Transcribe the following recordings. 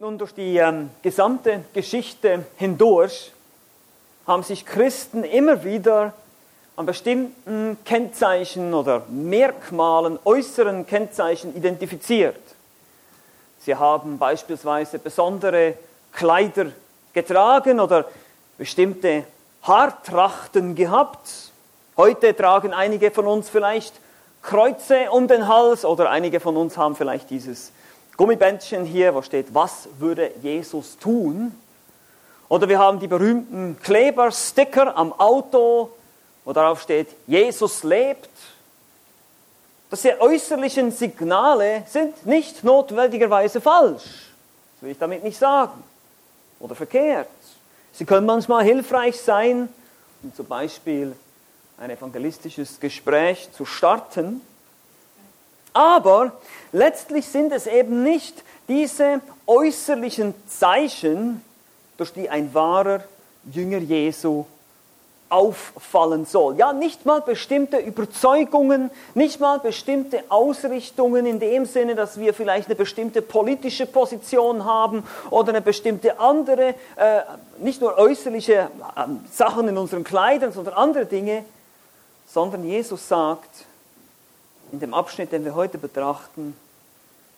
Nun, durch die ähm, gesamte Geschichte hindurch haben sich Christen immer wieder an bestimmten Kennzeichen oder Merkmalen, äußeren Kennzeichen identifiziert. Sie haben beispielsweise besondere Kleider getragen oder bestimmte Haartrachten gehabt. Heute tragen einige von uns vielleicht Kreuze um den Hals oder einige von uns haben vielleicht dieses Gummibändchen hier, wo steht, was würde Jesus tun? Oder wir haben die berühmten Klebersticker am Auto, wo darauf steht, Jesus lebt. Diese äußerlichen Signale sind nicht notwendigerweise falsch. Das will ich damit nicht sagen. Oder verkehrt. Sie können manchmal hilfreich sein, um zum Beispiel ein evangelistisches Gespräch zu starten. Aber letztlich sind es eben nicht diese äußerlichen Zeichen, durch die ein wahrer Jünger Jesu auffallen soll. Ja, nicht mal bestimmte Überzeugungen, nicht mal bestimmte Ausrichtungen in dem Sinne, dass wir vielleicht eine bestimmte politische Position haben oder eine bestimmte andere, äh, nicht nur äußerliche äh, Sachen in unseren Kleidern, sondern andere Dinge, sondern Jesus sagt, in dem Abschnitt, den wir heute betrachten,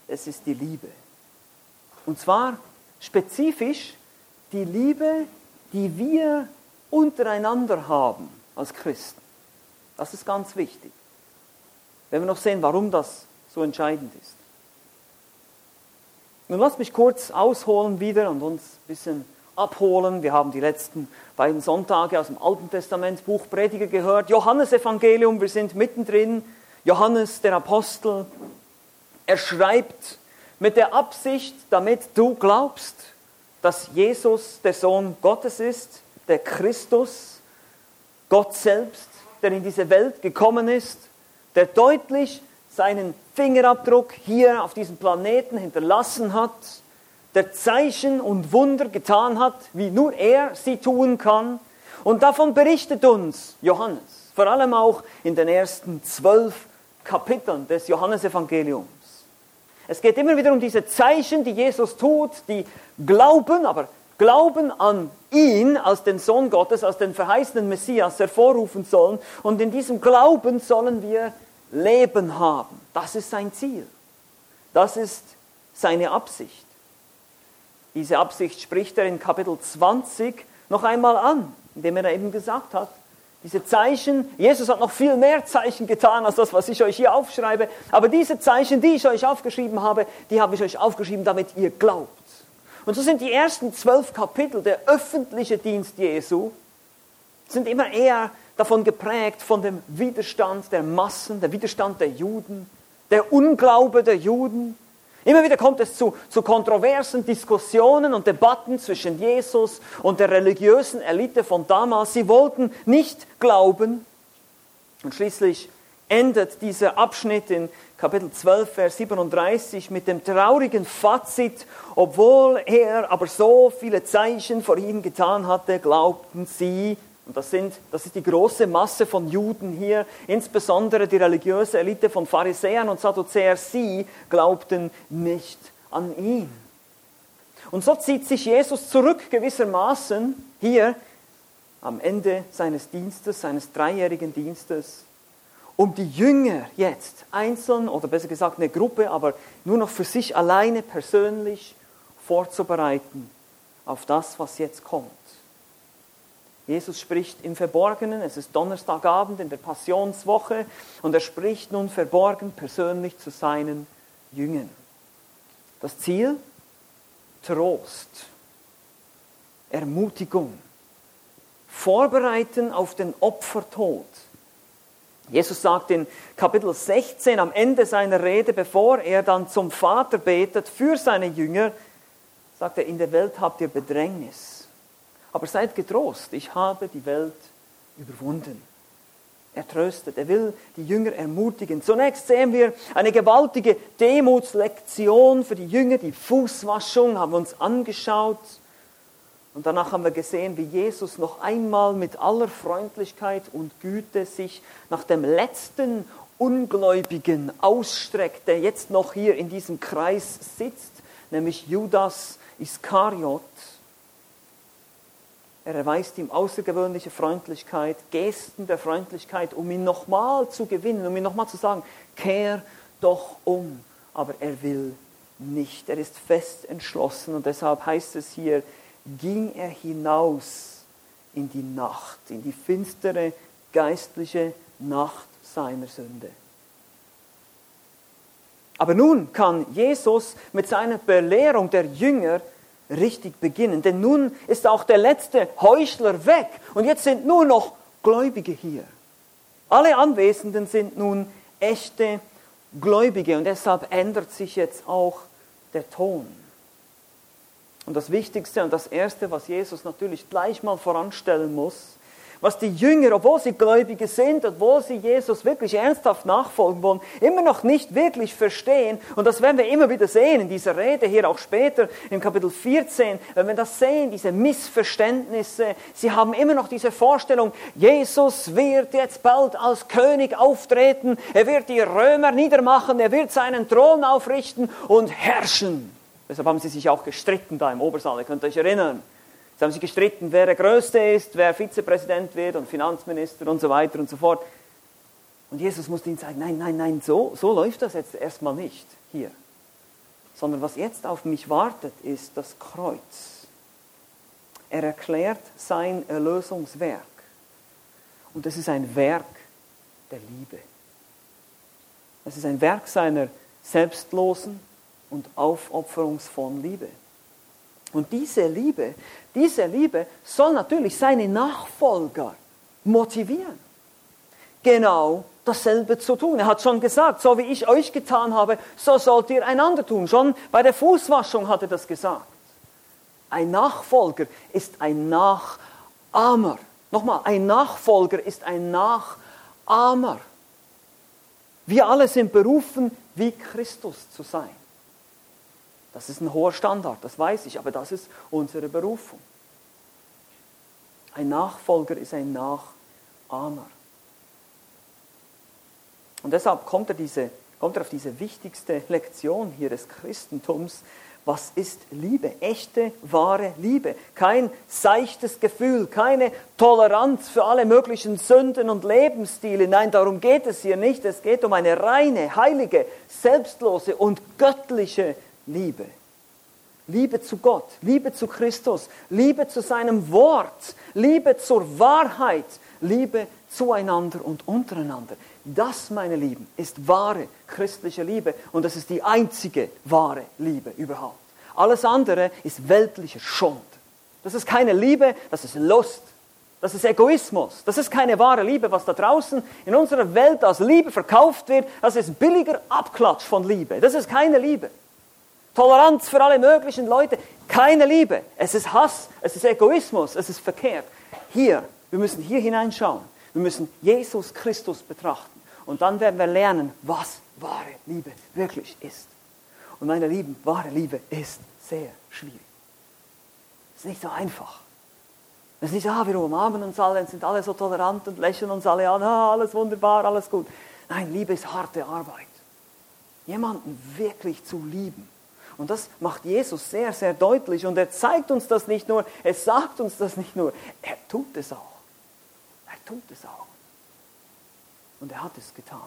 es ist die Liebe. Und zwar spezifisch die Liebe, die wir untereinander haben als Christen. Das ist ganz wichtig. Wenn wir noch sehen, warum das so entscheidend ist. Nun lasst mich kurz ausholen wieder und uns ein bisschen abholen. Wir haben die letzten beiden Sonntage aus dem Alten Testament Buch Prediger gehört. Johannes Evangelium, wir sind mittendrin Johannes, der Apostel, er schreibt mit der Absicht, damit du glaubst, dass Jesus der Sohn Gottes ist, der Christus, Gott selbst, der in diese Welt gekommen ist, der deutlich seinen Fingerabdruck hier auf diesem Planeten hinterlassen hat, der Zeichen und Wunder getan hat, wie nur er sie tun kann. Und davon berichtet uns Johannes, vor allem auch in den ersten zwölf Kapiteln des Johannesevangeliums. Es geht immer wieder um diese Zeichen, die Jesus tut, die Glauben, aber Glauben an ihn als den Sohn Gottes, als den verheißenen Messias hervorrufen sollen. Und in diesem Glauben sollen wir Leben haben. Das ist sein Ziel. Das ist seine Absicht. Diese Absicht spricht er in Kapitel 20 noch einmal an, indem er eben gesagt hat, diese Zeichen, Jesus hat noch viel mehr Zeichen getan als das, was ich euch hier aufschreibe. Aber diese Zeichen, die ich euch aufgeschrieben habe, die habe ich euch aufgeschrieben, damit ihr glaubt. Und so sind die ersten zwölf Kapitel, der öffentliche Dienst Jesu, sind immer eher davon geprägt von dem Widerstand der Massen, der Widerstand der Juden, der Unglaube der Juden, Immer wieder kommt es zu, zu kontroversen Diskussionen und Debatten zwischen Jesus und der religiösen Elite von damals. Sie wollten nicht glauben. Und schließlich endet dieser Abschnitt in Kapitel 12, Vers 37 mit dem traurigen Fazit, obwohl er aber so viele Zeichen vor ihnen getan hatte, glaubten sie, und das, sind, das ist die große Masse von Juden hier, insbesondere die religiöse Elite von Pharisäern und Sadduzäern, sie glaubten nicht an ihn. Und so zieht sich Jesus zurück gewissermaßen hier am Ende seines Dienstes, seines dreijährigen Dienstes, um die Jünger jetzt einzeln oder besser gesagt eine Gruppe, aber nur noch für sich alleine persönlich vorzubereiten auf das, was jetzt kommt. Jesus spricht im Verborgenen, es ist Donnerstagabend in der Passionswoche und er spricht nun verborgen persönlich zu seinen Jüngern. Das Ziel? Trost, Ermutigung, Vorbereiten auf den Opfertod. Jesus sagt in Kapitel 16 am Ende seiner Rede, bevor er dann zum Vater betet für seine Jünger, sagt er, in der Welt habt ihr Bedrängnis aber seid getrost, ich habe die Welt überwunden. Er tröstet, er will die Jünger ermutigen. Zunächst sehen wir eine gewaltige Demutslektion für die Jünger, die Fußwaschung haben wir uns angeschaut. Und danach haben wir gesehen, wie Jesus noch einmal mit aller Freundlichkeit und Güte sich nach dem letzten Ungläubigen ausstreckt, der jetzt noch hier in diesem Kreis sitzt, nämlich Judas Iskariot. Er erweist ihm außergewöhnliche Freundlichkeit, Gesten der Freundlichkeit, um ihn nochmal zu gewinnen, um ihn nochmal zu sagen, kehr doch um. Aber er will nicht. Er ist fest entschlossen und deshalb heißt es hier, ging er hinaus in die Nacht, in die finstere geistliche Nacht seiner Sünde. Aber nun kann Jesus mit seiner Belehrung der Jünger richtig beginnen, denn nun ist auch der letzte Heuchler weg und jetzt sind nur noch Gläubige hier. Alle Anwesenden sind nun echte Gläubige und deshalb ändert sich jetzt auch der Ton. Und das Wichtigste und das Erste, was Jesus natürlich gleich mal voranstellen muss, was die Jünger, obwohl sie Gläubige sind, obwohl sie Jesus wirklich ernsthaft nachfolgen wollen, immer noch nicht wirklich verstehen. Und das werden wir immer wieder sehen in dieser Rede hier auch später im Kapitel 14, wenn wir das sehen, diese Missverständnisse. Sie haben immer noch diese Vorstellung, Jesus wird jetzt bald als König auftreten, er wird die Römer niedermachen, er wird seinen Thron aufrichten und herrschen. Deshalb haben sie sich auch gestritten da im Obersaal, ihr könnt euch erinnern. Sie haben sich gestritten, wer der Größte ist, wer Vizepräsident wird und Finanzminister und so weiter und so fort. Und Jesus musste ihnen sagen, nein, nein, nein, so, so läuft das jetzt erstmal nicht hier. Sondern was jetzt auf mich wartet, ist das Kreuz. Er erklärt sein Erlösungswerk. Und das ist ein Werk der Liebe. Es ist ein Werk seiner selbstlosen und aufopferungsvollen Liebe. Und diese Liebe, diese Liebe soll natürlich seine Nachfolger motivieren, genau dasselbe zu tun. Er hat schon gesagt, so wie ich euch getan habe, so sollt ihr einander tun. Schon bei der Fußwaschung hat er das gesagt. Ein Nachfolger ist ein Nachahmer. Nochmal, ein Nachfolger ist ein Nachahmer. Wir alle sind berufen, wie Christus zu sein. Das ist ein hoher Standard, das weiß ich, aber das ist unsere Berufung. Ein Nachfolger ist ein Nachahmer. Und deshalb kommt er, diese, kommt er auf diese wichtigste Lektion hier des Christentums. Was ist Liebe? Echte, wahre Liebe. Kein seichtes Gefühl, keine Toleranz für alle möglichen Sünden und Lebensstile. Nein, darum geht es hier nicht. Es geht um eine reine, heilige, selbstlose und göttliche Liebe. Liebe zu Gott, Liebe zu Christus, Liebe zu seinem Wort, Liebe zur Wahrheit, Liebe zueinander und untereinander. Das, meine Lieben, ist wahre christliche Liebe und das ist die einzige wahre Liebe überhaupt. Alles andere ist weltlicher Schund. Das ist keine Liebe, das ist Lust. Das ist Egoismus. Das ist keine wahre Liebe, was da draußen in unserer Welt als Liebe verkauft wird. Das ist billiger Abklatsch von Liebe. Das ist keine Liebe. Toleranz für alle möglichen Leute, keine Liebe. Es ist Hass, es ist Egoismus, es ist verkehrt. Hier, wir müssen hier hineinschauen. Wir müssen Jesus Christus betrachten. Und dann werden wir lernen, was wahre Liebe wirklich ist. Und meine Lieben, wahre Liebe ist sehr schwierig. Es ist nicht so einfach. Es ist nicht so, ah, wir umarmen uns alle und sind alle so tolerant und lächeln uns alle an, ah, alles wunderbar, alles gut. Nein, Liebe ist harte Arbeit. Jemanden wirklich zu lieben, und das macht Jesus sehr, sehr deutlich. Und er zeigt uns das nicht nur, er sagt uns das nicht nur, er tut es auch. Er tut es auch. Und er hat es getan.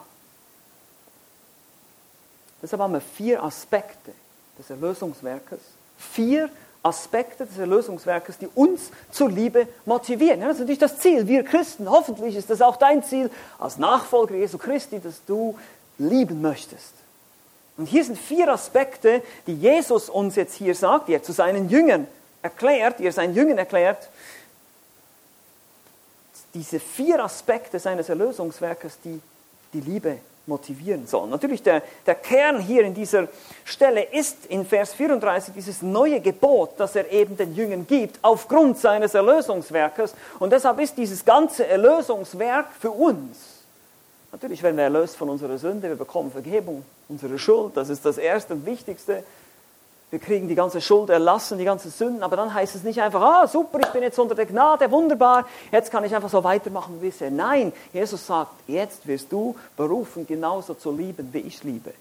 Deshalb haben wir vier Aspekte des Erlösungswerkes. Vier Aspekte des Erlösungswerkes, die uns zur Liebe motivieren. Ja, das ist natürlich das Ziel. Wir Christen, hoffentlich ist das auch dein Ziel als Nachfolger Jesu Christi, dass du lieben möchtest. Und hier sind vier Aspekte, die Jesus uns jetzt hier sagt, die er zu seinen Jüngern erklärt, die er seinen Jüngern erklärt. Diese vier Aspekte seines Erlösungswerkes, die die Liebe motivieren sollen. Natürlich der, der Kern hier in dieser Stelle ist in Vers 34 dieses neue Gebot, das er eben den Jüngern gibt, aufgrund seines Erlösungswerkes. Und deshalb ist dieses ganze Erlösungswerk für uns Natürlich werden wir erlöst von unserer Sünde, wir bekommen Vergebung unserer Schuld, das ist das Erste und Wichtigste. Wir kriegen die ganze Schuld erlassen, die ganzen Sünden, aber dann heißt es nicht einfach, ah super, ich bin jetzt unter der Gnade, wunderbar, jetzt kann ich einfach so weitermachen wie bisher. Nein, Jesus sagt, jetzt wirst du berufen, genauso zu lieben, wie ich liebe.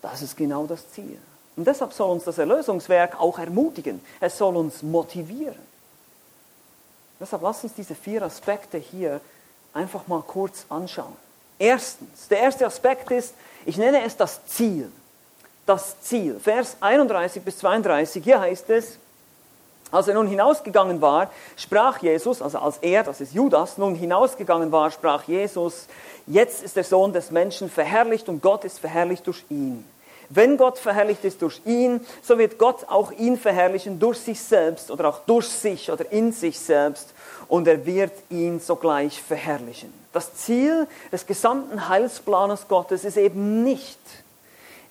Das ist genau das Ziel. Und deshalb soll uns das Erlösungswerk auch ermutigen. Es soll uns motivieren. Deshalb lasst uns diese vier Aspekte hier einfach mal kurz anschauen. Erstens, der erste Aspekt ist, ich nenne es das Ziel. Das Ziel. Vers 31 bis 32, hier heißt es, als er nun hinausgegangen war, sprach Jesus, also als er, das ist Judas, nun hinausgegangen war, sprach Jesus, jetzt ist der Sohn des Menschen verherrlicht und Gott ist verherrlicht durch ihn. Wenn Gott verherrlicht ist durch ihn, so wird Gott auch ihn verherrlichen durch sich selbst oder auch durch sich oder in sich selbst und er wird ihn sogleich verherrlichen. Das Ziel des gesamten Heilsplanes Gottes ist eben nicht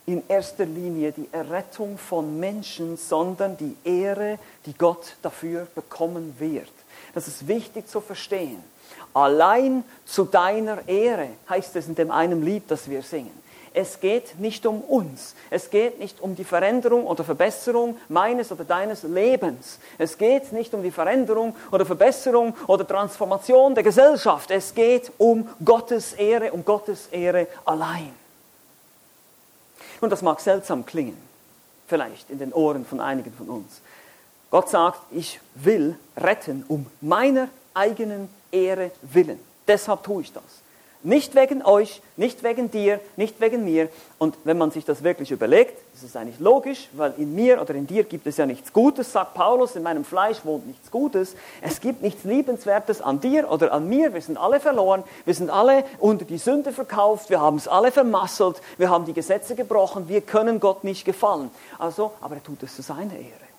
in erster Linie die Errettung von Menschen, sondern die Ehre, die Gott dafür bekommen wird. Das ist wichtig zu verstehen. Allein zu deiner Ehre heißt es in dem einen Lied, das wir singen. Es geht nicht um uns. Es geht nicht um die Veränderung oder Verbesserung meines oder deines Lebens. Es geht nicht um die Veränderung oder Verbesserung oder Transformation der Gesellschaft. Es geht um Gottes Ehre, um Gottes Ehre allein. Und das mag seltsam klingen, vielleicht in den Ohren von einigen von uns. Gott sagt, ich will retten um meiner eigenen Ehre willen. Deshalb tue ich das. Nicht wegen euch, nicht wegen dir, nicht wegen mir. Und wenn man sich das wirklich überlegt, ist es eigentlich logisch, weil in mir oder in dir gibt es ja nichts Gutes, sagt Paulus, in meinem Fleisch wohnt nichts Gutes. Es gibt nichts Liebenswertes an dir oder an mir. Wir sind alle verloren, wir sind alle unter die Sünde verkauft, wir haben es alle vermasselt, wir haben die Gesetze gebrochen, wir können Gott nicht gefallen. Also, aber er tut es zu seiner Ehre.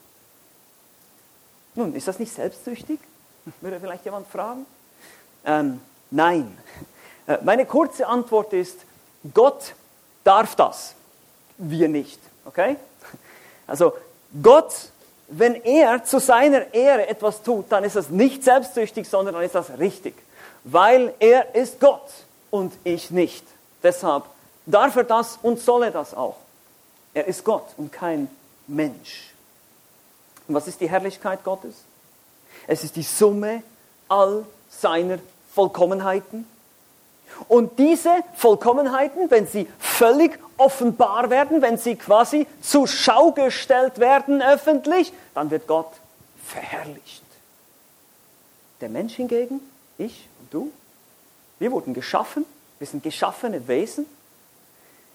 Nun, ist das nicht selbstsüchtig? Würde vielleicht jemand fragen? Ähm, nein. Äh, meine kurze Antwort ist, Gott darf das, wir nicht. Okay? Also Gott, wenn er zu seiner Ehre etwas tut, dann ist das nicht selbstsüchtig, sondern dann ist das richtig. Weil er ist Gott und ich nicht. Deshalb darf er das und soll er das auch. Er ist Gott und kein Mensch. Und was ist die Herrlichkeit Gottes? Es ist die Summe all seiner Vollkommenheiten und diese Vollkommenheiten, wenn sie völlig offenbar werden, wenn sie quasi zur Schau gestellt werden öffentlich, dann wird Gott verherrlicht. Der Mensch hingegen, ich und du, wir wurden geschaffen, wir sind geschaffene Wesen,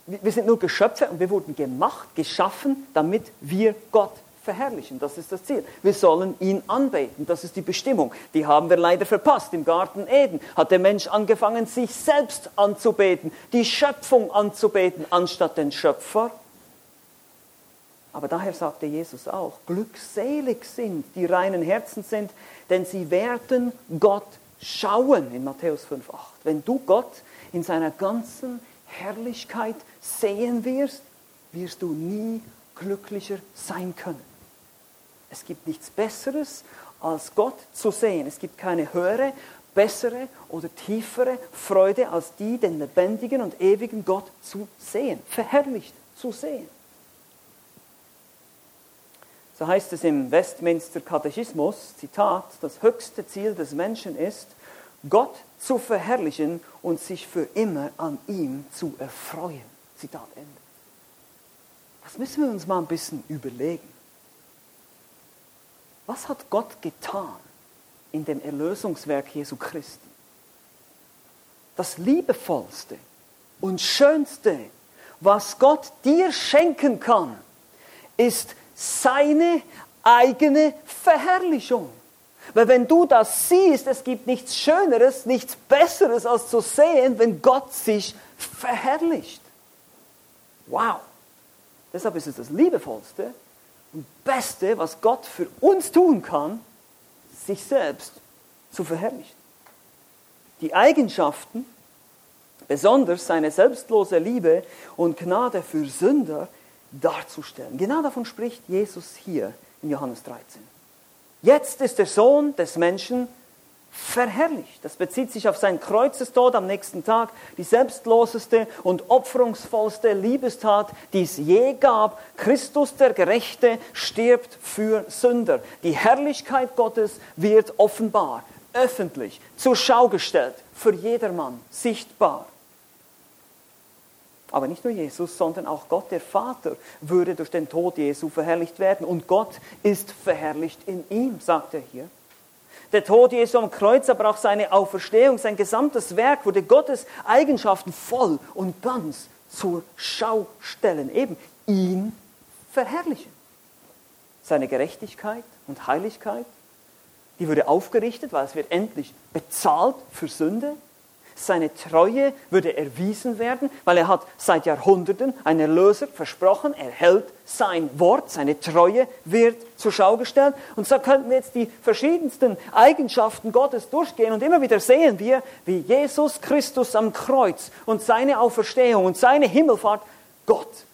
wir sind nur Geschöpfe und wir wurden gemacht, geschaffen, damit wir Gott verherrlichen. Das ist das Ziel. Wir sollen ihn anbeten. Das ist die Bestimmung. Die haben wir leider verpasst. Im Garten Eden hat der Mensch angefangen, sich selbst anzubeten, die Schöpfung anzubeten, anstatt den Schöpfer. Aber daher sagte Jesus auch, glückselig sind, die reinen Herzen sind, denn sie werden Gott schauen in Matthäus 5,8. Wenn du Gott in seiner ganzen Herrlichkeit sehen wirst, wirst du nie glücklicher sein können. Es gibt nichts Besseres, als Gott zu sehen. Es gibt keine höhere, bessere oder tiefere Freude, als die, den lebendigen und ewigen Gott zu sehen, verherrlicht zu sehen. So heißt es im Westminster Katechismus, Zitat, das höchste Ziel des Menschen ist, Gott zu verherrlichen und sich für immer an ihm zu erfreuen. Zitat Ende. Das müssen wir uns mal ein bisschen überlegen. Was hat Gott getan in dem Erlösungswerk Jesu Christi? Das liebevollste und schönste, was Gott dir schenken kann, ist seine eigene Verherrlichung. Weil wenn du das siehst, es gibt nichts Schöneres, nichts Besseres als zu sehen, wenn Gott sich verherrlicht. Wow. Deshalb ist es das Liebevollste Beste, was Gott für uns tun kann, sich selbst zu verherrlichen. Die Eigenschaften, besonders seine selbstlose Liebe und Gnade für Sünder darzustellen. Genau davon spricht Jesus hier in Johannes 13. Jetzt ist der Sohn des Menschen verherrlicht. Das bezieht sich auf seinen Kreuzestod am nächsten Tag, die selbstloseste und opferungsvollste Liebestat, die es je gab. Christus der Gerechte stirbt für Sünder. Die Herrlichkeit Gottes wird offenbar, öffentlich, zur Schau gestellt, für jedermann, sichtbar. Aber nicht nur Jesus, sondern auch Gott, der Vater, würde durch den Tod Jesu verherrlicht werden. Und Gott ist verherrlicht in ihm, sagt er hier. Der Tod Jesu am Kreuz, aber auch seine Auferstehung, sein gesamtes Werk wurde Gottes Eigenschaften voll und ganz zur Schau stellen. Eben ihn verherrlichen. Seine Gerechtigkeit und Heiligkeit, die würde aufgerichtet, weil es wird endlich bezahlt für Sünde. Seine Treue würde erwiesen werden, weil er hat seit Jahrhunderten einen Erlöser versprochen. Er hält sein Wort, seine Treue wird zur Schau gestellt. Und so könnten wir jetzt die verschiedensten Eigenschaften Gottes durchgehen und immer wieder sehen wir, wie Jesus Christus am Kreuz und seine Auferstehung und seine Himmelfahrt Gott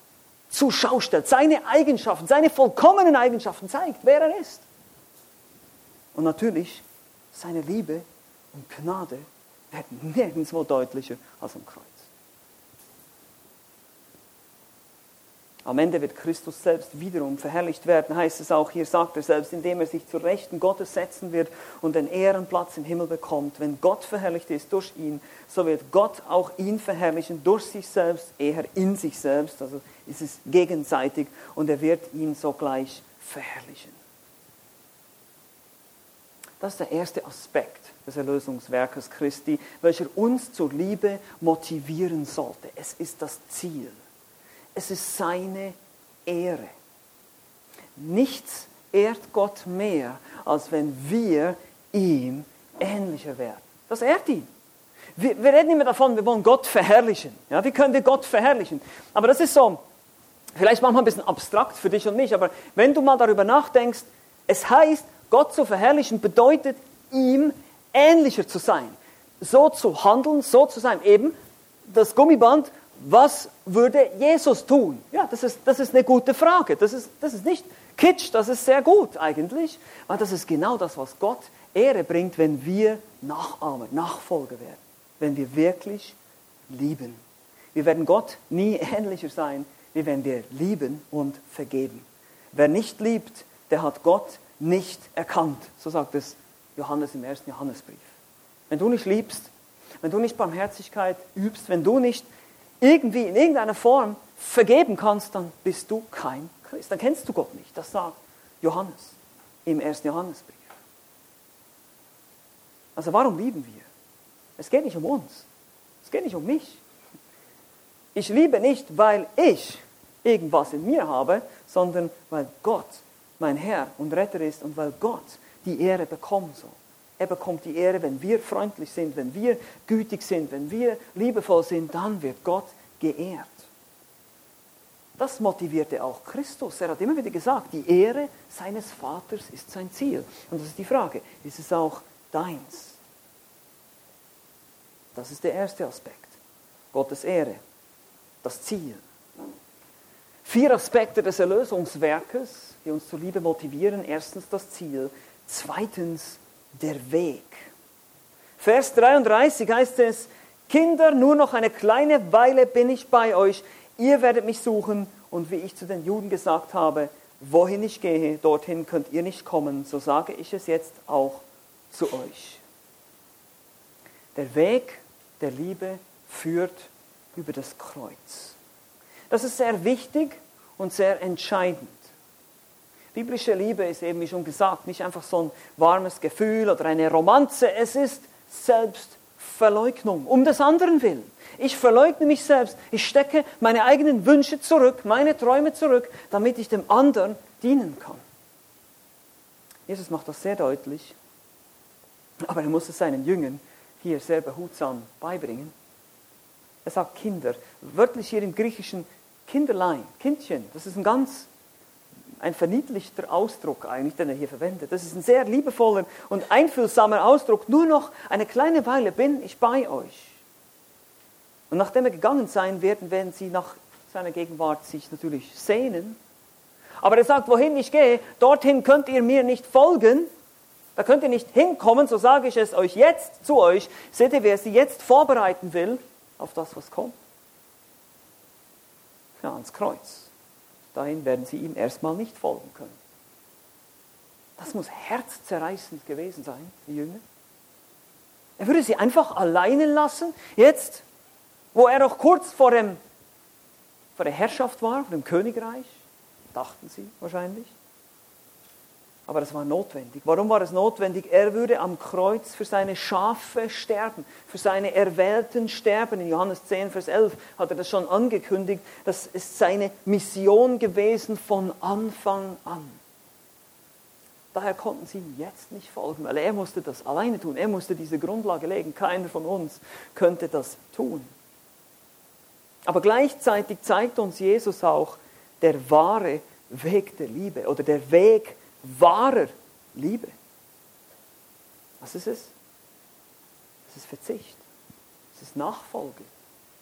zur Schau stellt, seine Eigenschaften, seine vollkommenen Eigenschaften zeigt, wer er ist. Und natürlich seine Liebe und Gnade nirgendwo deutlicher als am Kreuz. Am Ende wird Christus selbst wiederum verherrlicht werden, heißt es auch hier, sagt er selbst, indem er sich zur Rechten Gottes setzen wird und den Ehrenplatz im Himmel bekommt. Wenn Gott verherrlicht ist durch ihn, so wird Gott auch ihn verherrlichen durch sich selbst, eher in sich selbst, also ist es gegenseitig und er wird ihn sogleich verherrlichen. Das ist der erste Aspekt des Erlösungswerkes Christi, welcher uns zur Liebe motivieren sollte. Es ist das Ziel. Es ist seine Ehre. Nichts ehrt Gott mehr, als wenn wir ihm ähnlicher werden. Das ehrt ihn. Wir, wir reden immer davon, wir wollen Gott verherrlichen. Ja, wie können wir Gott verherrlichen? Aber das ist so, vielleicht manchmal ein bisschen abstrakt für dich und mich, aber wenn du mal darüber nachdenkst, es heißt, Gott zu verherrlichen bedeutet, ihm ähnlicher zu sein, so zu handeln, so zu sein. Eben das Gummiband, was würde Jesus tun? Ja, das ist, das ist eine gute Frage. Das ist, das ist nicht Kitsch, das ist sehr gut eigentlich, weil das ist genau das, was Gott Ehre bringt, wenn wir Nachahmer, Nachfolger werden, wenn wir wirklich lieben. Wir werden Gott nie ähnlicher sein, wie wenn wir lieben und vergeben. Wer nicht liebt, der hat Gott nicht erkannt. So sagt es Johannes im ersten Johannesbrief. Wenn du nicht liebst, wenn du nicht Barmherzigkeit übst, wenn du nicht irgendwie in irgendeiner Form vergeben kannst, dann bist du kein Christ. Dann kennst du Gott nicht. Das sagt Johannes im ersten Johannesbrief. Also warum lieben wir? Es geht nicht um uns. Es geht nicht um mich. Ich liebe nicht, weil ich irgendwas in mir habe, sondern weil Gott mein Herr und Retter ist und weil Gott die Ehre bekommen soll. Er bekommt die Ehre, wenn wir freundlich sind, wenn wir gütig sind, wenn wir liebevoll sind, dann wird Gott geehrt. Das motivierte auch Christus. Er hat immer wieder gesagt, die Ehre seines Vaters ist sein Ziel. Und das ist die Frage, ist es auch deins? Das ist der erste Aspekt. Gottes Ehre, das Ziel. Vier Aspekte des Erlösungswerkes, die uns zur Liebe motivieren. Erstens das Ziel, Zweitens der Weg. Vers 33 heißt es, Kinder, nur noch eine kleine Weile bin ich bei euch, ihr werdet mich suchen und wie ich zu den Juden gesagt habe, wohin ich gehe, dorthin könnt ihr nicht kommen, so sage ich es jetzt auch zu euch. Der Weg der Liebe führt über das Kreuz. Das ist sehr wichtig und sehr entscheidend. Biblische Liebe ist eben, wie schon gesagt, nicht einfach so ein warmes Gefühl oder eine Romanze. Es ist Selbstverleugnung, um des anderen willen. Ich verleugne mich selbst. Ich stecke meine eigenen Wünsche zurück, meine Träume zurück, damit ich dem anderen dienen kann. Jesus macht das sehr deutlich, aber er muss es seinen Jüngern hier sehr behutsam beibringen. Er sagt Kinder, wörtlich hier im Griechischen Kinderlein, Kindchen, das ist ein ganz ein verniedlichter Ausdruck eigentlich, den er hier verwendet. Das ist ein sehr liebevoller und einfühlsamer Ausdruck. Nur noch eine kleine Weile bin ich bei euch. Und nachdem er gegangen sein werden, werden sie nach seiner Gegenwart sich natürlich sehnen. Aber er sagt, wohin ich gehe, dorthin könnt ihr mir nicht folgen. Da könnt ihr nicht hinkommen, so sage ich es euch jetzt zu euch. Seht ihr, wer sie jetzt vorbereiten will auf das, was kommt? Ja, ans Kreuz dahin werden sie ihm erstmal nicht folgen können. Das muss herzzerreißend gewesen sein, die Jünger. Er würde sie einfach alleine lassen, jetzt, wo er noch kurz vor dem vor der Herrschaft war, vor dem Königreich, dachten sie wahrscheinlich. Aber das war notwendig. Warum war es notwendig? Er würde am Kreuz für seine Schafe sterben, für seine Erwählten sterben. In Johannes 10, Vers 11 hat er das schon angekündigt. Das ist seine Mission gewesen von Anfang an. Daher konnten sie ihm jetzt nicht folgen, weil er musste das alleine tun. Er musste diese Grundlage legen. Keiner von uns könnte das tun. Aber gleichzeitig zeigt uns Jesus auch der wahre Weg der Liebe oder der Weg wahrer Liebe. Was ist es? Es ist Verzicht. Es ist Nachfolge.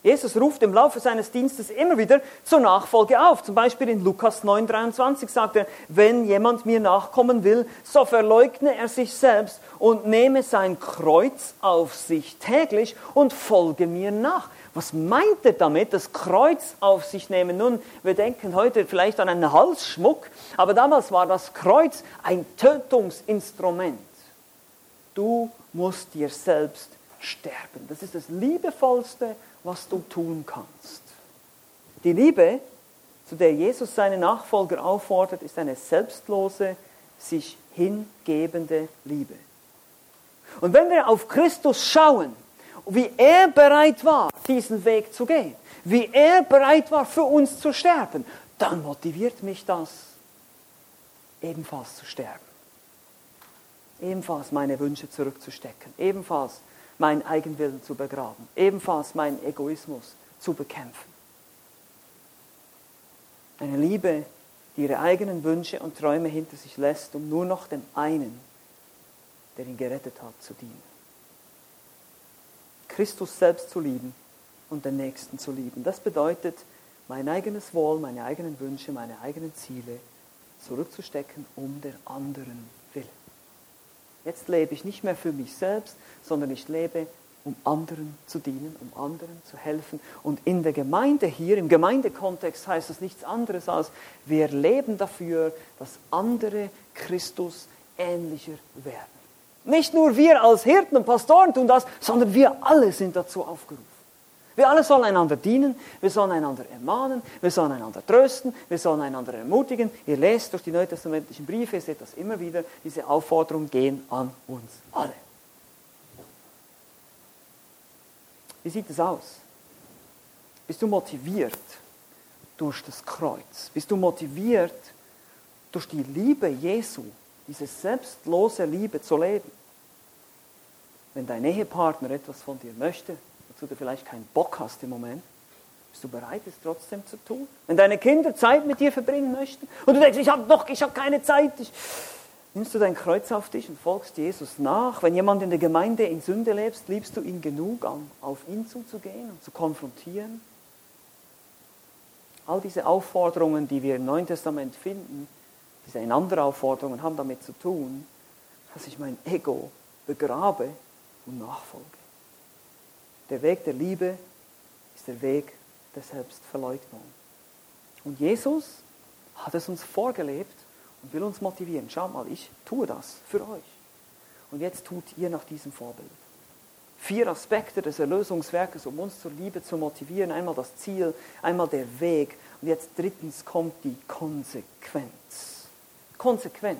Jesus ruft im Laufe seines Dienstes immer wieder zur Nachfolge auf. Zum Beispiel in Lukas 9,23 sagt er, wenn jemand mir nachkommen will, so verleugne er sich selbst und nehme sein Kreuz auf sich täglich und folge mir nach. Was meint er damit, das Kreuz auf sich nehmen? Nun, wir denken heute vielleicht an einen Halsschmuck, aber damals war das Kreuz ein Tötungsinstrument. Du musst dir selbst sterben. Das ist das Liebevollste, was du tun kannst. Die Liebe, zu der Jesus seine Nachfolger auffordert, ist eine selbstlose, sich hingebende Liebe. Und wenn wir auf Christus schauen, wie er bereit war, diesen Weg zu gehen, wie er bereit war, für uns zu sterben, dann motiviert mich das, ebenfalls zu sterben. Ebenfalls meine Wünsche zurückzustecken, ebenfalls meinen Eigenwillen zu begraben, ebenfalls meinen Egoismus zu bekämpfen. Eine Liebe, die ihre eigenen Wünsche und Träume hinter sich lässt, um nur noch dem einen, der ihn gerettet hat, zu dienen. Christus selbst zu lieben und den Nächsten zu lieben. Das bedeutet, mein eigenes Wohl, meine eigenen Wünsche, meine eigenen Ziele zurückzustecken um der anderen willen. Jetzt lebe ich nicht mehr für mich selbst, sondern ich lebe, um anderen zu dienen, um anderen zu helfen. Und in der Gemeinde hier, im Gemeindekontext heißt das nichts anderes als, wir leben dafür, dass andere Christus ähnlicher werden. Nicht nur wir als Hirten und Pastoren tun das, sondern wir alle sind dazu aufgerufen. Wir alle sollen einander dienen, wir sollen einander ermahnen, wir sollen einander trösten, wir sollen einander ermutigen. Ihr lest durch die neutestamentlichen Briefe, ihr seht das immer wieder, diese Aufforderungen gehen an uns alle. Wie sieht es aus? Bist du motiviert durch das Kreuz? Bist du motiviert durch die Liebe Jesu diese selbstlose Liebe zu leben. Wenn dein Ehepartner etwas von dir möchte, wozu du vielleicht keinen Bock hast im Moment, bist du bereit, es trotzdem zu tun? Wenn deine Kinder Zeit mit dir verbringen möchten und du denkst, ich habe doch, ich habe keine Zeit, ich, nimmst du dein Kreuz auf dich und folgst Jesus nach. Wenn jemand in der Gemeinde in Sünde lebt, liebst du ihn genug, um auf ihn zuzugehen und zu konfrontieren? All diese Aufforderungen, die wir im Neuen Testament finden, diese Einanderaufforderungen haben damit zu tun, dass ich mein Ego begrabe und nachfolge. Der Weg der Liebe ist der Weg der Selbstverleugnung. Und Jesus hat es uns vorgelebt und will uns motivieren. Schau mal, ich tue das für euch. Und jetzt tut ihr nach diesem Vorbild. Vier Aspekte des Erlösungswerkes, um uns zur Liebe zu motivieren. Einmal das Ziel, einmal der Weg und jetzt drittens kommt die Konsequenz. Konsequenz.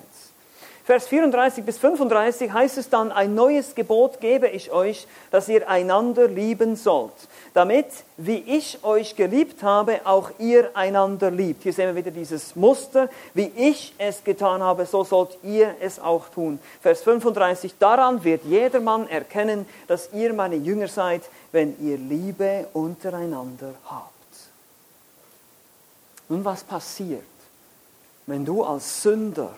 Vers 34 bis 35 heißt es dann, ein neues Gebot gebe ich euch, dass ihr einander lieben sollt, damit, wie ich euch geliebt habe, auch ihr einander liebt. Hier sehen wir wieder dieses Muster, wie ich es getan habe, so sollt ihr es auch tun. Vers 35, daran wird jedermann erkennen, dass ihr meine Jünger seid, wenn ihr Liebe untereinander habt. Nun, was passiert? Wenn du als Sünder,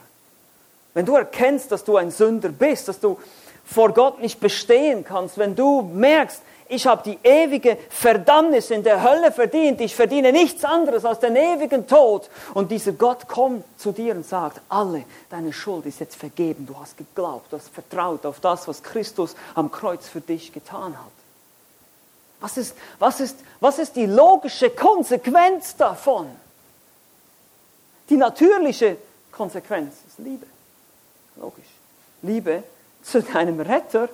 wenn du erkennst, dass du ein Sünder bist, dass du vor Gott nicht bestehen kannst, wenn du merkst, ich habe die ewige Verdammnis in der Hölle verdient, ich verdiene nichts anderes als den ewigen Tod. Und dieser Gott kommt zu dir und sagt, alle, deine Schuld ist jetzt vergeben, du hast geglaubt, du hast vertraut auf das, was Christus am Kreuz für dich getan hat. Was ist, was ist, was ist die logische Konsequenz davon? Die natürliche Konsequenz ist Liebe. Logisch. Liebe zu deinem Retter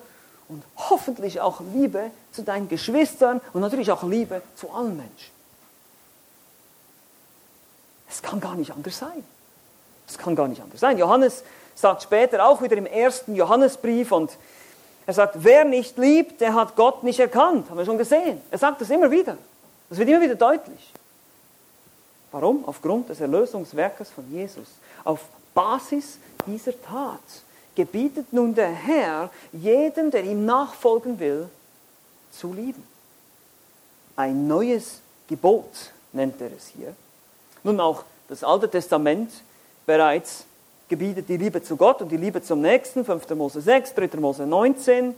und hoffentlich auch Liebe zu deinen Geschwistern und natürlich auch Liebe zu allen Menschen. Es kann gar nicht anders sein. Es kann gar nicht anders sein. Johannes sagt später auch wieder im ersten Johannesbrief und er sagt, wer nicht liebt, der hat Gott nicht erkannt. Haben wir schon gesehen. Er sagt das immer wieder. Das wird immer wieder deutlich. Warum? Aufgrund des Erlösungswerkes von Jesus. Auf Basis dieser Tat gebietet nun der Herr, jeden, der ihm nachfolgen will, zu lieben. Ein neues Gebot nennt er es hier. Nun auch das Alte Testament bereits gebietet die Liebe zu Gott und die Liebe zum Nächsten, 5. Mose 6, 3. Mose 19.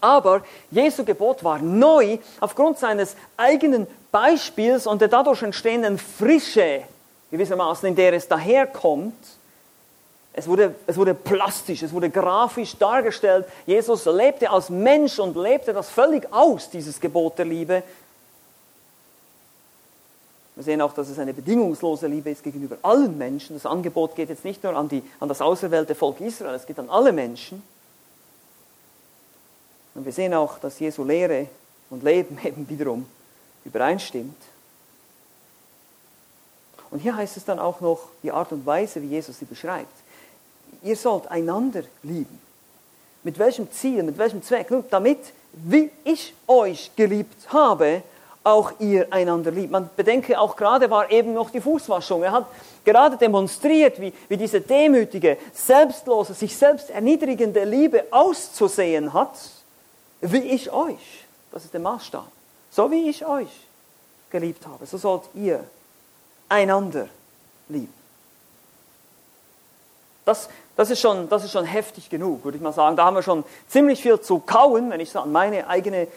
Aber Jesu Gebot war neu aufgrund seines eigenen Beispiels und der dadurch entstehenden Frische, gewissermaßen, in der es daherkommt. Es wurde, es wurde plastisch, es wurde grafisch dargestellt. Jesus lebte als Mensch und lebte das völlig aus, dieses Gebot der Liebe. Wir sehen auch, dass es eine bedingungslose Liebe ist gegenüber allen Menschen. Das Angebot geht jetzt nicht nur an, die, an das auserwählte Volk Israel, es geht an alle Menschen. Und wir sehen auch, dass Jesu Lehre und Leben eben wiederum übereinstimmt. Und hier heißt es dann auch noch die Art und Weise, wie Jesus sie beschreibt. Ihr sollt einander lieben. Mit welchem Ziel, mit welchem Zweck? Nun, damit, wie ich euch geliebt habe, auch ihr einander liebt. Man bedenke, auch gerade war eben noch die Fußwaschung. Er hat gerade demonstriert, wie, wie diese demütige, selbstlose, sich selbst erniedrigende Liebe auszusehen hat, wie ich euch. Das ist der Maßstab. So wie ich euch geliebt habe, so sollt ihr einander lieben. Das, das, ist schon, das ist schon heftig genug, würde ich mal sagen. Da haben wir schon ziemlich viel zu kauen, wenn ich so an meine eigene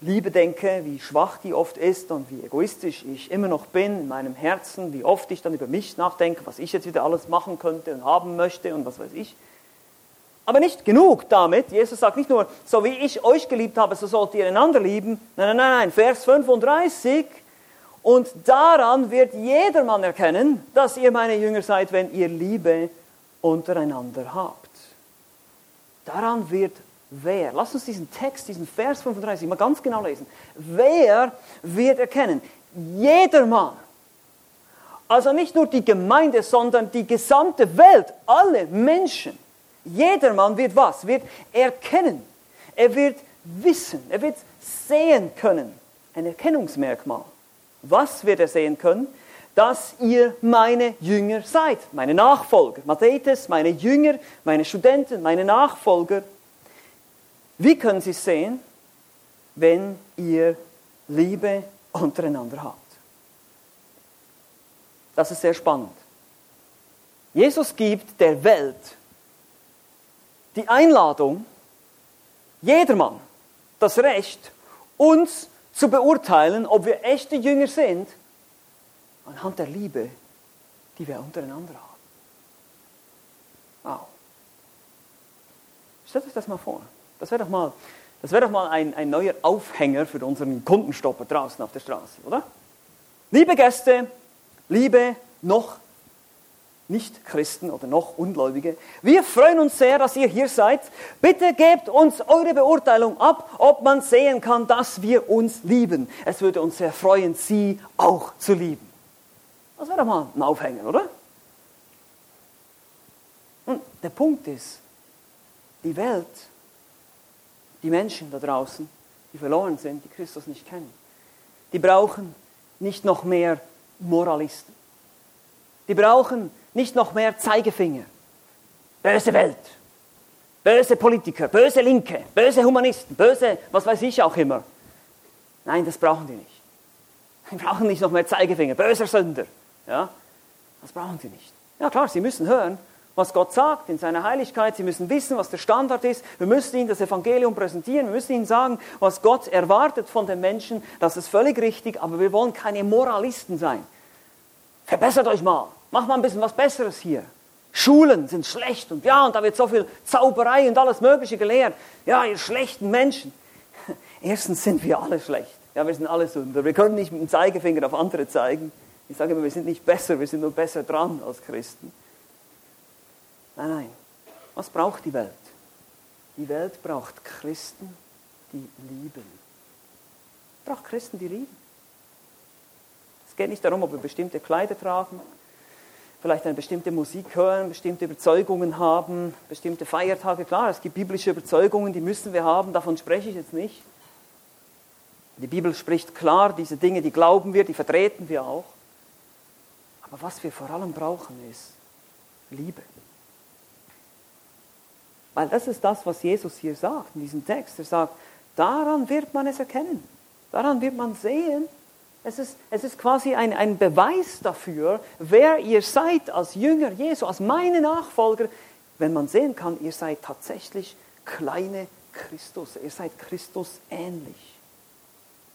Liebe denke, wie schwach die oft ist und wie egoistisch ich immer noch bin in meinem Herzen, wie oft ich dann über mich nachdenke, was ich jetzt wieder alles machen könnte und haben möchte und was weiß ich. Aber nicht genug damit. Jesus sagt nicht nur, so wie ich euch geliebt habe, so sollt ihr einander lieben. Nein, nein, nein, nein. Vers 35. Und daran wird jedermann erkennen, dass ihr meine Jünger seid, wenn ihr Liebe untereinander habt. Daran wird wer, lass uns diesen Text, diesen Vers 35 mal ganz genau lesen. Wer wird erkennen? Jedermann. Also nicht nur die Gemeinde, sondern die gesamte Welt, alle Menschen. Jedermann wird was? Wird erkennen. Er wird wissen. Er wird sehen können. Ein Erkennungsmerkmal. Was wird er sehen können? Dass ihr meine Jünger seid, meine Nachfolger. Matthäus, meine Jünger, meine Studenten, meine Nachfolger. Wie können Sie es sehen, wenn ihr Liebe untereinander habt? Das ist sehr spannend. Jesus gibt der Welt die Einladung, jedermann das Recht, uns zu beurteilen, ob wir echte Jünger sind, anhand der Liebe, die wir untereinander haben. Wow. Stellt euch das mal vor. Das wäre doch mal, das wär doch mal ein, ein neuer Aufhänger für unseren Kundenstopper draußen auf der Straße, oder? Liebe Gäste, liebe noch nicht-Christen oder noch Ungläubige, wir freuen uns sehr, dass ihr hier seid. Bitte gebt uns eure Beurteilung ab, ob man sehen kann, dass wir uns lieben. Es würde uns sehr freuen, Sie auch zu lieben. Das wäre doch mal ein Aufhänger, oder? Und der Punkt ist, die Welt die Menschen da draußen, die verloren sind, die Christus nicht kennen, die brauchen nicht noch mehr Moralisten. Die brauchen nicht noch mehr Zeigefinger. Böse Welt, böse Politiker, böse Linke, böse Humanisten, böse, was weiß ich auch immer. Nein, das brauchen die nicht. Die brauchen nicht noch mehr Zeigefinger, böser Sünder. Ja? Das brauchen sie nicht. Ja klar, sie müssen hören, was Gott sagt in seiner Heiligkeit. Sie müssen wissen, was der Standard ist. Wir müssen ihnen das Evangelium präsentieren. Wir müssen ihnen sagen, was Gott erwartet von den Menschen. Das ist völlig richtig, aber wir wollen keine Moralisten sein. Verbessert euch mal. Macht mal ein bisschen was Besseres hier. Schulen sind schlecht und ja, und da wird so viel Zauberei und alles Mögliche gelehrt. Ja, ihr schlechten Menschen. Erstens sind wir alle schlecht. Ja, wir sind alle Sünder. Wir können nicht mit dem Zeigefinger auf andere zeigen. Ich sage immer, wir sind nicht besser, wir sind nur besser dran als Christen. Nein, nein. Was braucht die Welt? Die Welt braucht Christen, die lieben. Braucht Christen, die lieben. Es geht nicht darum, ob wir bestimmte Kleider tragen, vielleicht eine bestimmte Musik hören, bestimmte Überzeugungen haben, bestimmte Feiertage. Klar, es gibt biblische Überzeugungen, die müssen wir haben, davon spreche ich jetzt nicht. Die Bibel spricht klar, diese Dinge, die glauben wir, die vertreten wir auch. Aber was wir vor allem brauchen, ist Liebe. Weil das ist das, was Jesus hier sagt in diesem Text. Er sagt, daran wird man es erkennen. Daran wird man sehen, es ist, es ist quasi ein, ein Beweis dafür, wer ihr seid als Jünger Jesu, als meine Nachfolger, wenn man sehen kann, ihr seid tatsächlich kleine Christus, ihr seid Christus ähnlich.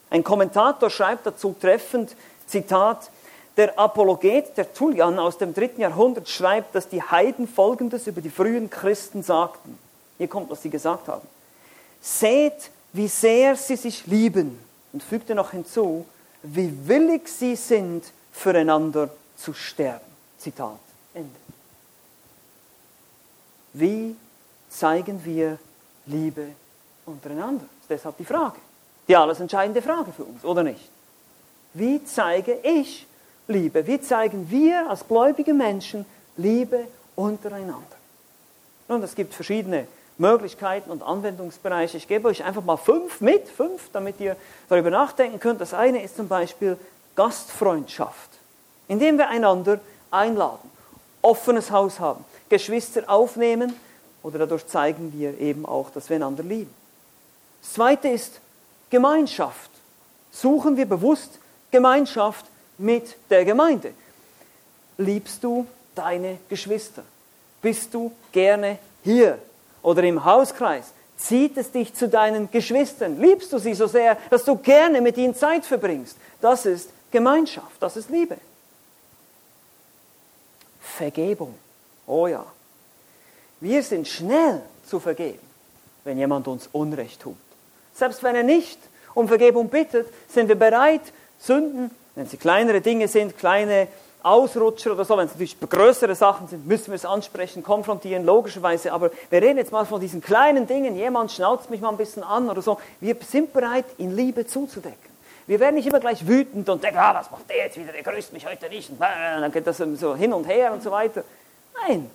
Ein Kommentator schreibt dazu treffend, Zitat, der Apologet, der Tullian aus dem dritten Jahrhundert, schreibt, dass die Heiden Folgendes über die frühen Christen sagten. Hier kommt, was sie gesagt haben. Seht, wie sehr sie sich lieben. Und fügte noch hinzu, wie willig sie sind, füreinander zu sterben. Zitat. Ende. Wie zeigen wir Liebe untereinander? Das ist deshalb die Frage. Die alles entscheidende Frage für uns, oder nicht? Wie zeige ich Liebe? Wie zeigen wir als gläubige Menschen Liebe untereinander? Nun, es gibt verschiedene Möglichkeiten und Anwendungsbereiche. Ich gebe euch einfach mal fünf mit, fünf, damit ihr darüber nachdenken könnt. Das eine ist zum Beispiel Gastfreundschaft, indem wir einander einladen, offenes Haus haben, Geschwister aufnehmen oder dadurch zeigen wir eben auch, dass wir einander lieben. Das zweite ist Gemeinschaft. Suchen wir bewusst Gemeinschaft mit der Gemeinde. Liebst du deine Geschwister? Bist du gerne hier? Oder im Hauskreis, zieht es dich zu deinen Geschwistern? Liebst du sie so sehr, dass du gerne mit ihnen Zeit verbringst? Das ist Gemeinschaft, das ist Liebe. Vergebung. Oh ja. Wir sind schnell zu vergeben, wenn jemand uns Unrecht tut. Selbst wenn er nicht um Vergebung bittet, sind wir bereit, Sünden, wenn sie kleinere Dinge sind, kleine Ausrutscher oder so, wenn es natürlich größere Sachen sind, müssen wir es ansprechen, konfrontieren, logischerweise. Aber wir reden jetzt mal von diesen kleinen Dingen. Jemand schnauzt mich mal ein bisschen an oder so. Wir sind bereit, in Liebe zuzudecken. Wir werden nicht immer gleich wütend und denken, ah, was macht der jetzt wieder, der grüßt mich heute nicht. Und dann geht das so hin und her und so weiter. Nein,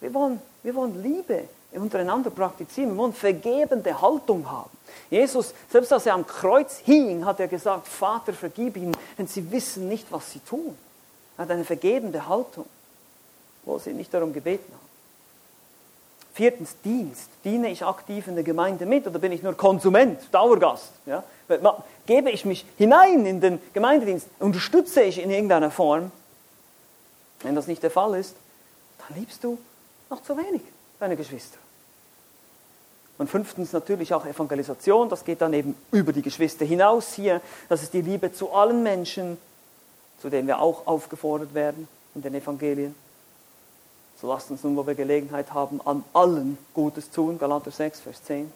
wir wollen, wir wollen Liebe untereinander praktizieren. Wir wollen vergebende Haltung haben. Jesus, selbst als er am Kreuz hing, hat er gesagt, Vater, vergib ihnen, denn sie wissen nicht, was sie tun hat eine vergebende Haltung, wo sie nicht darum gebeten haben. Viertens, Dienst. Diene ich aktiv in der Gemeinde mit oder bin ich nur Konsument, Dauergast? Ja? Gebe ich mich hinein in den Gemeindedienst? Unterstütze ich in irgendeiner Form? Wenn das nicht der Fall ist, dann liebst du noch zu wenig deine Geschwister. Und fünftens natürlich auch Evangelisation, das geht dann eben über die Geschwister hinaus hier. Das ist die Liebe zu allen Menschen, zu dem wir auch aufgefordert werden in den Evangelien. So lasst uns nun, wo wir Gelegenheit haben, an allen Gutes tun, Galater 6, Vers 10.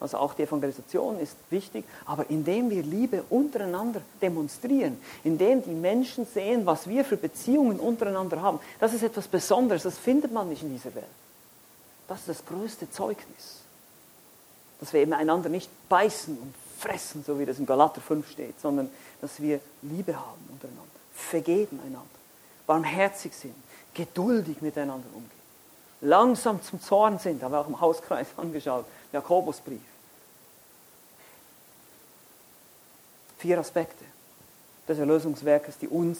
Also auch die Evangelisation ist wichtig, aber indem wir Liebe untereinander demonstrieren, indem die Menschen sehen, was wir für Beziehungen untereinander haben, das ist etwas Besonderes, das findet man nicht in dieser Welt. Das ist das größte Zeugnis, dass wir eben einander nicht beißen und fressen, so wie das in Galater 5 steht, sondern dass wir Liebe haben untereinander, vergeben einander, barmherzig sind, geduldig miteinander umgehen, langsam zum Zorn sind, haben wir auch im Hauskreis angeschaut, Jakobusbrief. Vier Aspekte des Erlösungswerkes, die uns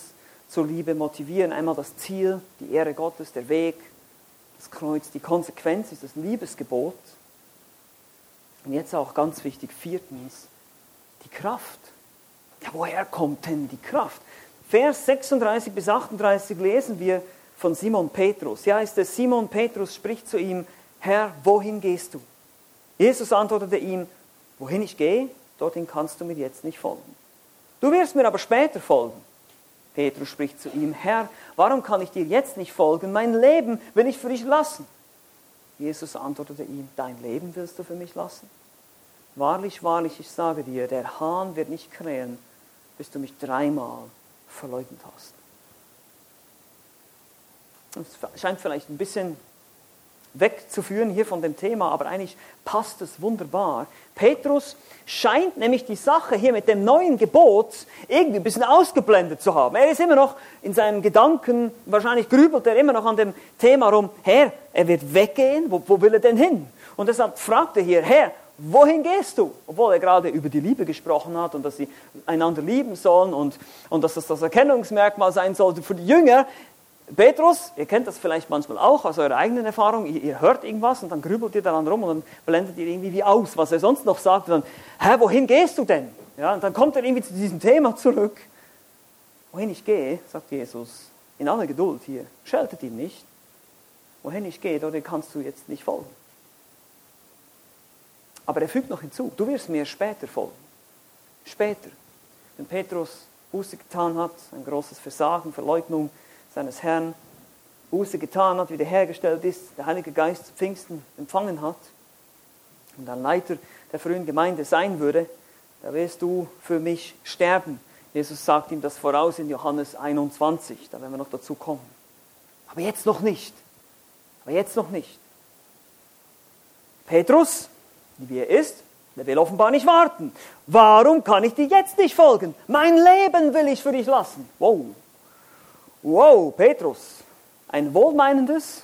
zur Liebe motivieren. Einmal das Ziel, die Ehre Gottes, der Weg, das Kreuz, die Konsequenz ist das Liebesgebot. Und jetzt auch ganz wichtig, viertens, die Kraft. Ja, woher kommt denn die Kraft? Vers 36 bis 38 lesen wir von Simon Petrus. Ja, ist es Simon Petrus spricht zu ihm, Herr, wohin gehst du? Jesus antwortete ihm, wohin ich gehe, dorthin kannst du mir jetzt nicht folgen. Du wirst mir aber später folgen. Petrus spricht zu ihm, Herr, warum kann ich dir jetzt nicht folgen? Mein Leben will ich für dich lassen. Jesus antwortete ihm, dein Leben willst du für mich lassen? Wahrlich, wahrlich, ich sage dir, der Hahn wird nicht krähen, bis du mich dreimal verleugnet hast. Es scheint vielleicht ein bisschen wegzuführen hier von dem Thema, aber eigentlich passt es wunderbar. Petrus scheint nämlich die Sache hier mit dem neuen Gebot irgendwie ein bisschen ausgeblendet zu haben. Er ist immer noch in seinen Gedanken, wahrscheinlich grübelt er immer noch an dem Thema rum, Herr, er wird weggehen, wo, wo will er denn hin? Und deshalb fragt er hier, Herr, wohin gehst du? Obwohl er gerade über die Liebe gesprochen hat und dass sie einander lieben sollen und, und dass das das Erkennungsmerkmal sein sollte für die Jünger. Petrus, ihr kennt das vielleicht manchmal auch aus eurer eigenen Erfahrung, ihr, ihr, hört irgendwas und dann grübelt ihr daran rum und dann blendet ihr irgendwie wie aus, was er sonst noch sagt. Und dann, hä, wohin gehst du denn? Ja, und dann kommt er irgendwie zu diesem Thema zurück. Wohin ich gehe, sagt Jesus, in aller Geduld hier, scheltet ihn nicht. Wohin ich gehe, dort kannst du jetzt nicht folgen. Aber er fügt noch hinzu, du wirst mir später folgen. Später. Wenn Petrus Buße getan hat, ein großes Versagen, Verleugnung seines Herrn, Buße getan hat, wiederhergestellt ist, der Heilige Geist zu Pfingsten empfangen hat und ein Leiter der frühen Gemeinde sein würde, da wirst du für mich sterben. Jesus sagt ihm das voraus in Johannes 21, da werden wir noch dazu kommen. Aber jetzt noch nicht. Aber jetzt noch nicht. Petrus wie er ist, der will offenbar nicht warten. Warum kann ich dir jetzt nicht folgen? Mein Leben will ich für dich lassen. Wow. Wow, Petrus. Ein wohlmeinendes,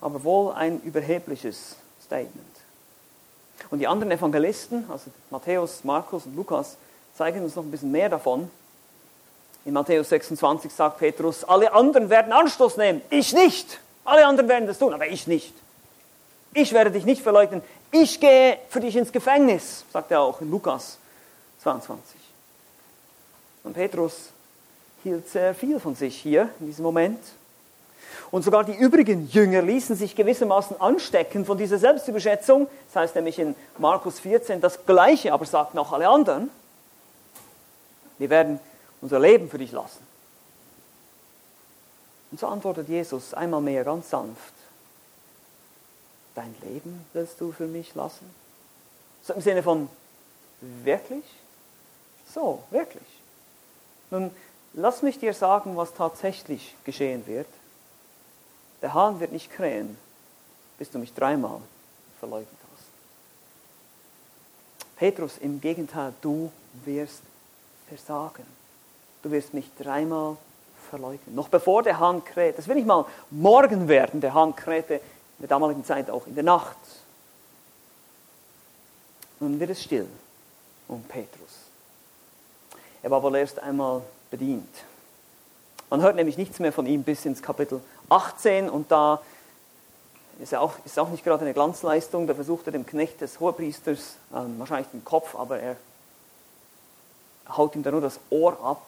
aber wohl ein überhebliches Statement. Und die anderen Evangelisten, also Matthäus, Markus und Lukas, zeigen uns noch ein bisschen mehr davon. In Matthäus 26 sagt Petrus, alle anderen werden Anstoß nehmen, ich nicht. Alle anderen werden das tun, aber ich nicht. Ich werde dich nicht verleugnen. Ich gehe für dich ins Gefängnis, sagt er auch in Lukas 22. Und Petrus hielt sehr viel von sich hier in diesem Moment. Und sogar die übrigen Jünger ließen sich gewissermaßen anstecken von dieser Selbstüberschätzung. Das heißt nämlich in Markus 14 das Gleiche, aber sagten auch alle anderen. Wir werden unser Leben für dich lassen. Und so antwortet Jesus einmal mehr ganz sanft dein Leben willst du für mich lassen? So im Sinne von, wirklich? So, wirklich. Nun, lass mich dir sagen, was tatsächlich geschehen wird. Der Hahn wird nicht krähen, bis du mich dreimal verleugnet hast. Petrus, im Gegenteil, du wirst versagen. Du wirst mich dreimal verleugnen. Noch bevor der Hahn kräht. Das will nicht mal morgen werden, der Hahn krähte in der damaligen Zeit auch in der Nacht. Nun wird es still um Petrus. Er war wohl erst einmal bedient. Man hört nämlich nichts mehr von ihm bis ins Kapitel 18 und da ist er auch, ist auch nicht gerade eine Glanzleistung. Da versucht er dem Knecht des Hohepriesters, äh, wahrscheinlich den Kopf, aber er haut ihm da nur das Ohr ab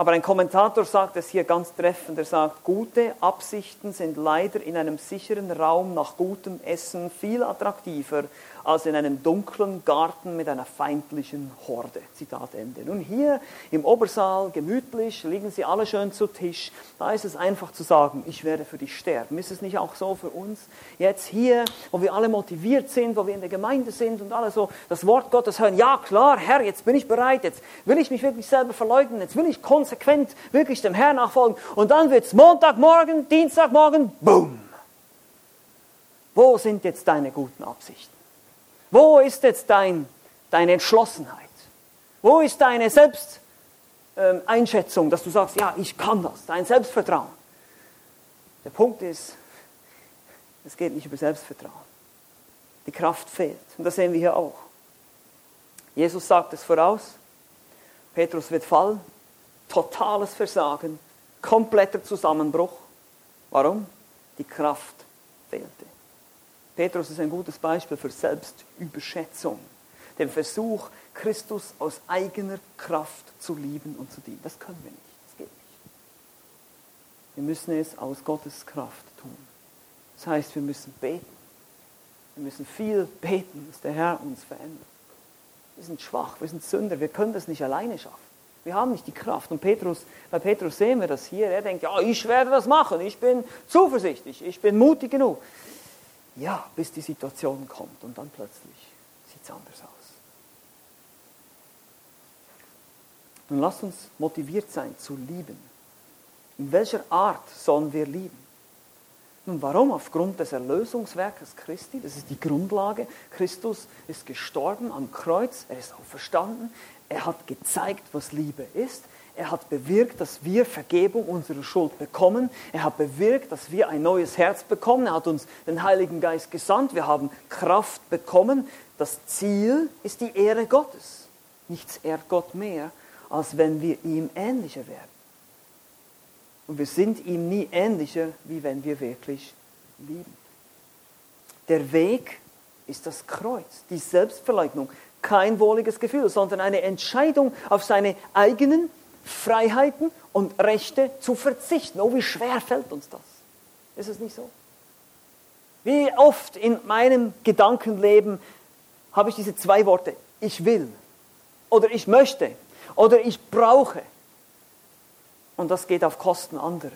aber ein Kommentator sagt es hier ganz treffend. Er sagt, gute Absichten sind leider in einem sicheren Raum nach gutem Essen viel attraktiver als in einem dunklen Garten mit einer feindlichen Horde. Zitat Ende. Nun hier im Obersaal, gemütlich, liegen sie alle schön zu Tisch. Da ist es einfach zu sagen, ich werde für dich sterben. Ist es nicht auch so für uns? Jetzt hier, wo wir alle motiviert sind, wo wir in der Gemeinde sind und alle so das Wort Gottes hören. Ja, klar, Herr, jetzt bin ich bereit. Jetzt will ich mich wirklich selber verleugnen. Jetzt will ich konsequent wirklich dem Herrn nachfolgen. Und dann wird es Montagmorgen, Dienstagmorgen, boom. Wo sind jetzt deine guten Absichten? Wo ist jetzt dein, deine Entschlossenheit? Wo ist deine Selbsteinschätzung, dass du sagst, ja, ich kann das, dein Selbstvertrauen? Der Punkt ist, es geht nicht über Selbstvertrauen. Die Kraft fehlt. Und das sehen wir hier auch. Jesus sagt es voraus. Petrus wird fallen. Totales Versagen. Kompletter Zusammenbruch. Warum? Die Kraft fehlte. Petrus ist ein gutes Beispiel für Selbstüberschätzung. Den Versuch, Christus aus eigener Kraft zu lieben und zu dienen. Das können wir nicht. Das geht nicht. Wir müssen es aus Gottes Kraft tun. Das heißt, wir müssen beten. Wir müssen viel beten, dass der Herr uns verändert. Wir sind schwach, wir sind Sünder, wir können das nicht alleine schaffen. Wir haben nicht die Kraft. Und Petrus, bei Petrus sehen wir das hier. Er denkt, ja, ich werde das machen. Ich bin zuversichtlich. Ich bin mutig genug. Ja, bis die Situation kommt und dann plötzlich sieht es anders aus. Nun lasst uns motiviert sein zu lieben. In welcher Art sollen wir lieben? Nun, warum? Aufgrund des Erlösungswerkes Christi, das ist die Grundlage. Christus ist gestorben am Kreuz, er ist auch verstanden, er hat gezeigt, was Liebe ist. Er hat bewirkt, dass wir Vergebung unserer Schuld bekommen. Er hat bewirkt, dass wir ein neues Herz bekommen. Er hat uns den Heiligen Geist gesandt. Wir haben Kraft bekommen. Das Ziel ist die Ehre Gottes. Nichts ehrt Gott mehr, als wenn wir ihm ähnlicher werden. Und wir sind ihm nie ähnlicher, wie wenn wir wirklich lieben. Der Weg ist das Kreuz, die Selbstverleugnung. Kein wohliges Gefühl, sondern eine Entscheidung auf seine eigenen Freiheiten und Rechte zu verzichten. Oh, wie schwer fällt uns das? Ist es nicht so? Wie oft in meinem Gedankenleben habe ich diese zwei Worte, ich will oder ich möchte oder ich brauche. Und das geht auf Kosten anderer.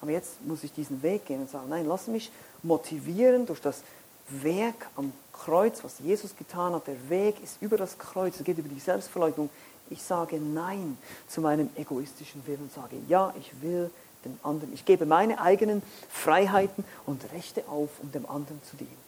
Aber jetzt muss ich diesen Weg gehen und sagen, nein, lass mich motivieren durch das Werk am Kreuz, was Jesus getan hat. Der Weg ist über das Kreuz, es geht über die Selbstverleugnung. Ich sage Nein zu meinem egoistischen Willen und sage, ja, ich will dem anderen. Ich gebe meine eigenen Freiheiten und Rechte auf, um dem anderen zu dienen.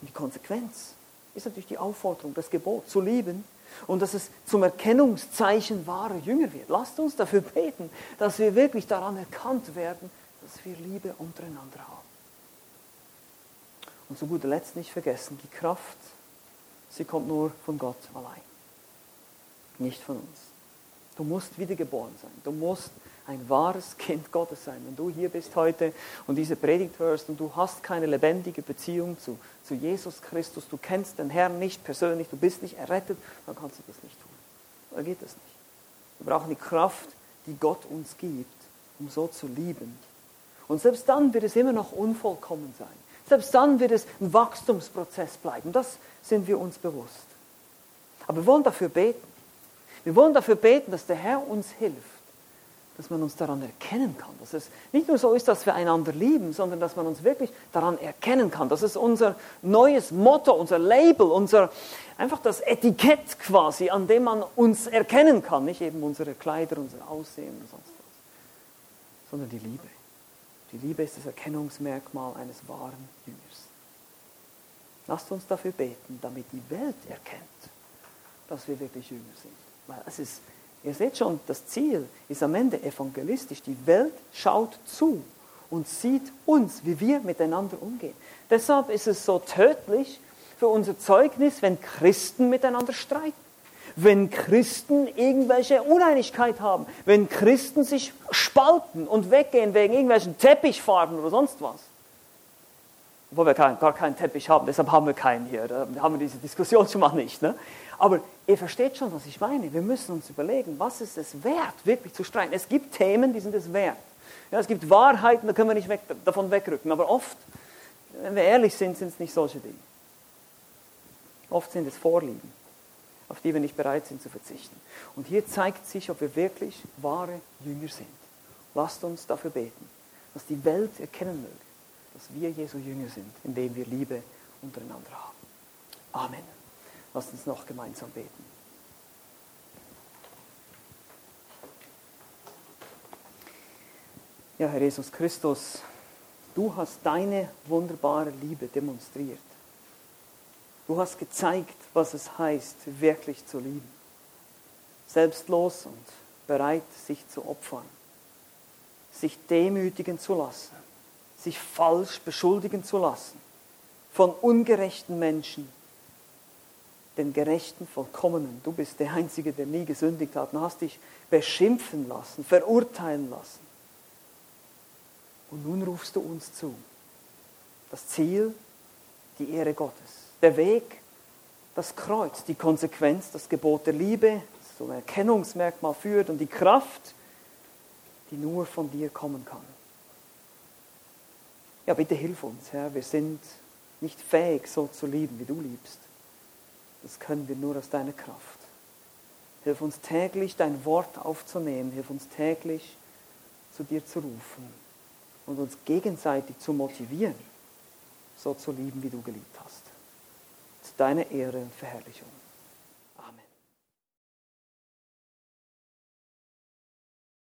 Und die Konsequenz ist natürlich die Aufforderung, das Gebot zu lieben und dass es zum Erkennungszeichen wahrer Jünger wird. Lasst uns dafür beten, dass wir wirklich daran erkannt werden, dass wir Liebe untereinander haben. Und zu guter Letzt nicht vergessen, die Kraft, sie kommt nur von Gott allein nicht von uns. Du musst wiedergeboren sein. Du musst ein wahres Kind Gottes sein. Wenn du hier bist heute und diese Predigt hörst und du hast keine lebendige Beziehung zu, zu Jesus Christus, du kennst den Herrn nicht persönlich, du bist nicht errettet, dann kannst du das nicht tun. Dann geht das nicht. Wir brauchen die Kraft, die Gott uns gibt, um so zu lieben. Und selbst dann wird es immer noch unvollkommen sein. Selbst dann wird es ein Wachstumsprozess bleiben. Das sind wir uns bewusst. Aber wir wollen dafür beten. Wir wollen dafür beten, dass der Herr uns hilft, dass man uns daran erkennen kann, dass es nicht nur so ist, dass wir einander lieben, sondern dass man uns wirklich daran erkennen kann. Das ist unser neues Motto, unser Label, unser einfach das Etikett quasi, an dem man uns erkennen kann, nicht eben unsere Kleider, unser Aussehen und sonst was, sondern die Liebe. Die Liebe ist das Erkennungsmerkmal eines wahren Jüngers. Lasst uns dafür beten, damit die Welt erkennt, dass wir wirklich Jünger sind. Es ist, ihr seht schon, das Ziel ist am Ende evangelistisch. Die Welt schaut zu und sieht uns, wie wir miteinander umgehen. Deshalb ist es so tödlich für unser Zeugnis, wenn Christen miteinander streiten. Wenn Christen irgendwelche Uneinigkeit haben, wenn Christen sich spalten und weggehen wegen irgendwelchen Teppichfarben oder sonst was. Obwohl wir gar keinen Teppich haben, deshalb haben wir keinen hier. Da haben wir diese Diskussion schon mal nicht. Ne? Aber ihr versteht schon, was ich meine. Wir müssen uns überlegen, was ist es wert, wirklich zu streiten. Es gibt Themen, die sind es wert. Ja, es gibt Wahrheiten, da können wir nicht weg, davon wegrücken. Aber oft, wenn wir ehrlich sind, sind es nicht solche Dinge. Oft sind es Vorlieben, auf die wir nicht bereit sind zu verzichten. Und hier zeigt sich, ob wir wirklich wahre Jünger sind. Lasst uns dafür beten, dass die Welt erkennen möge, dass wir Jesu Jünger sind, indem wir Liebe untereinander haben. Amen. Lass uns noch gemeinsam beten. Ja, Herr Jesus Christus, du hast deine wunderbare Liebe demonstriert. Du hast gezeigt, was es heißt, wirklich zu lieben. Selbstlos und bereit, sich zu opfern. Sich demütigen zu lassen. Sich falsch beschuldigen zu lassen. Von ungerechten Menschen den Gerechten, Vollkommenen. Du bist der Einzige, der nie gesündigt hat und hast dich beschimpfen lassen, verurteilen lassen. Und nun rufst du uns zu. Das Ziel, die Ehre Gottes. Der Weg, das Kreuz, die Konsequenz, das Gebot der Liebe, das ein Erkennungsmerkmal führt und die Kraft, die nur von dir kommen kann. Ja, bitte hilf uns, Herr. Wir sind nicht fähig, so zu lieben, wie du liebst. Das können wir nur aus deiner Kraft. Hilf uns täglich, dein Wort aufzunehmen. Hilf uns täglich, zu dir zu rufen und uns gegenseitig zu motivieren, so zu lieben, wie du geliebt hast. Zu deiner Ehre und Verherrlichung.